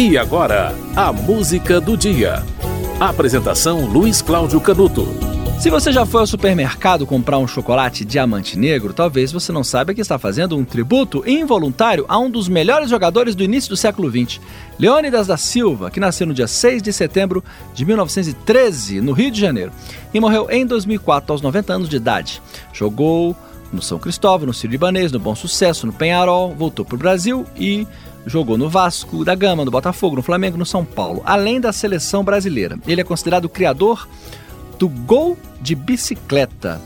E agora, a música do dia. Apresentação Luiz Cláudio Canuto. Se você já foi ao supermercado comprar um chocolate diamante negro, talvez você não saiba que está fazendo um tributo involuntário a um dos melhores jogadores do início do século XX, Leônidas da Silva, que nasceu no dia 6 de setembro de 1913, no Rio de Janeiro, e morreu em 2004 aos 90 anos de idade. Jogou no São Cristóvão, no Ciro Libanês, no Bom Sucesso, no Penharol, voltou para o Brasil e Jogou no Vasco da Gama, no Botafogo, no Flamengo, no São Paulo, além da seleção brasileira. Ele é considerado o criador do gol de bicicleta.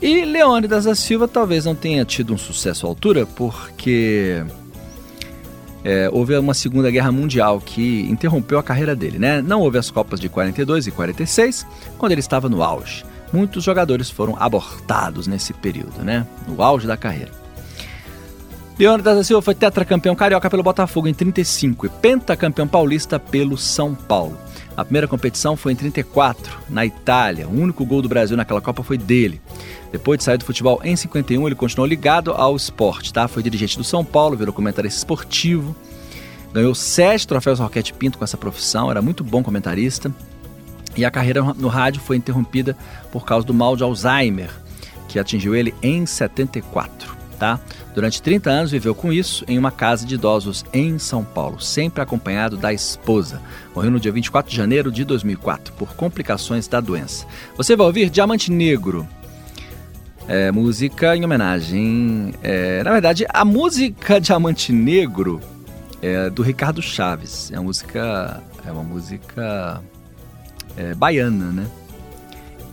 E Leônidas da Silva talvez não tenha tido um sucesso à altura, porque é, houve uma Segunda Guerra Mundial que interrompeu a carreira dele. Né? Não houve as Copas de 42 e 46, quando ele estava no auge. Muitos jogadores foram abortados nesse período, né? no auge da carreira. Leônidas da Silva foi tetracampeão carioca pelo Botafogo em 35 e pentacampeão paulista pelo São Paulo. A primeira competição foi em 34, na Itália. O único gol do Brasil naquela Copa foi dele. Depois de sair do futebol em 51, ele continuou ligado ao esporte, tá? Foi dirigente do São Paulo, virou comentarista esportivo. Ganhou sete troféus Roquete Pinto com essa profissão, era muito bom comentarista. E a carreira no rádio foi interrompida por causa do mal de Alzheimer, que atingiu ele em 74 tá? Durante 30 anos viveu com isso em uma casa de idosos em São Paulo, sempre acompanhado da esposa. Morreu no dia 24 de janeiro de 2004 por complicações da doença. Você vai ouvir Diamante Negro. É, música em homenagem. É, na verdade, a música Diamante Negro é do Ricardo Chaves. É uma música, é uma música é, baiana, né?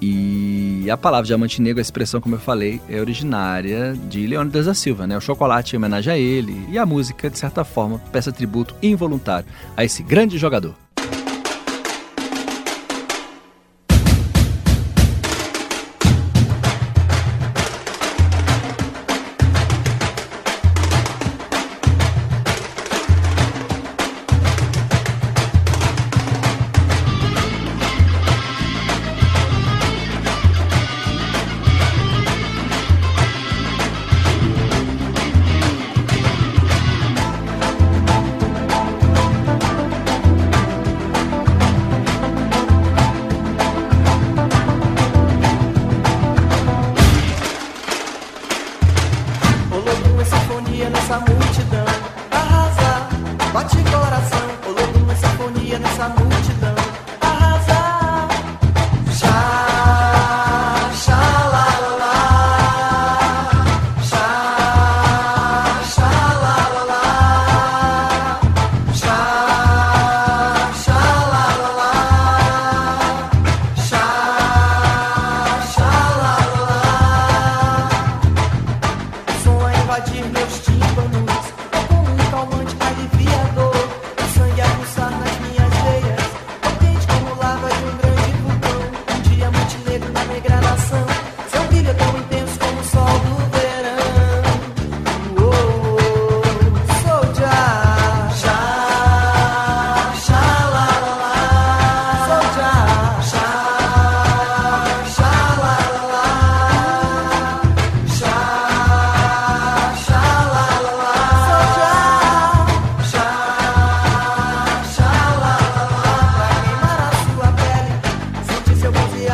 E a palavra diamante negro, a expressão, como eu falei, é originária de Leônidas da Silva, né? O chocolate em homenagem a ele e a música, de certa forma, peça tributo involuntário a esse grande jogador. Nessa multidão. Arrasar, bate coração, colou uma sinfonia nessa multidão.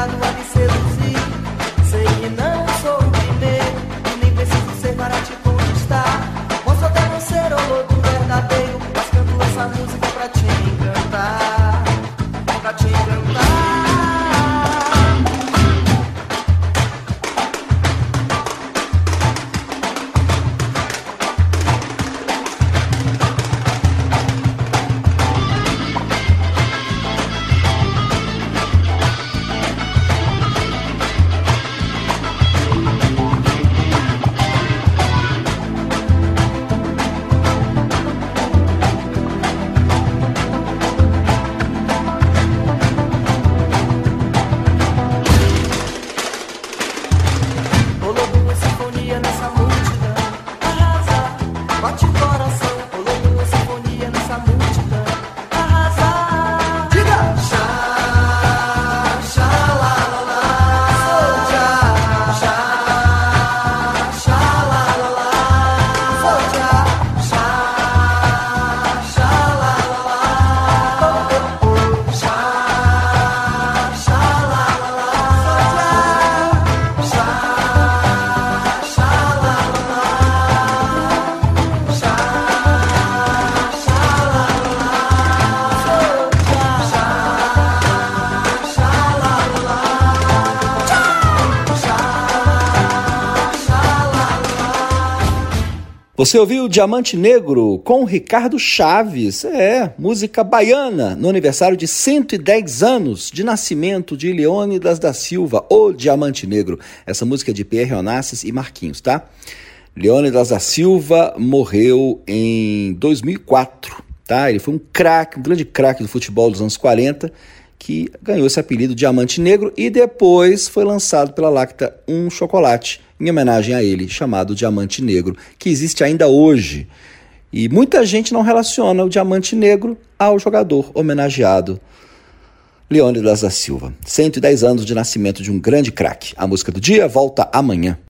man, what is Você ouviu Diamante Negro com Ricardo Chaves, é, música baiana, no aniversário de 110 anos de nascimento de Leônidas da Silva, o Diamante Negro. Essa música é de Pierre Onassis e Marquinhos, tá? Leônidas da Silva morreu em 2004, tá? Ele foi um craque, um grande craque do futebol dos anos 40, que ganhou esse apelido Diamante Negro e depois foi lançado pela Lacta um chocolate em homenagem a ele, chamado Diamante Negro, que existe ainda hoje. E muita gente não relaciona o Diamante Negro ao jogador homenageado Leônidas da Silva. 110 anos de nascimento de um grande craque. A música do dia volta amanhã.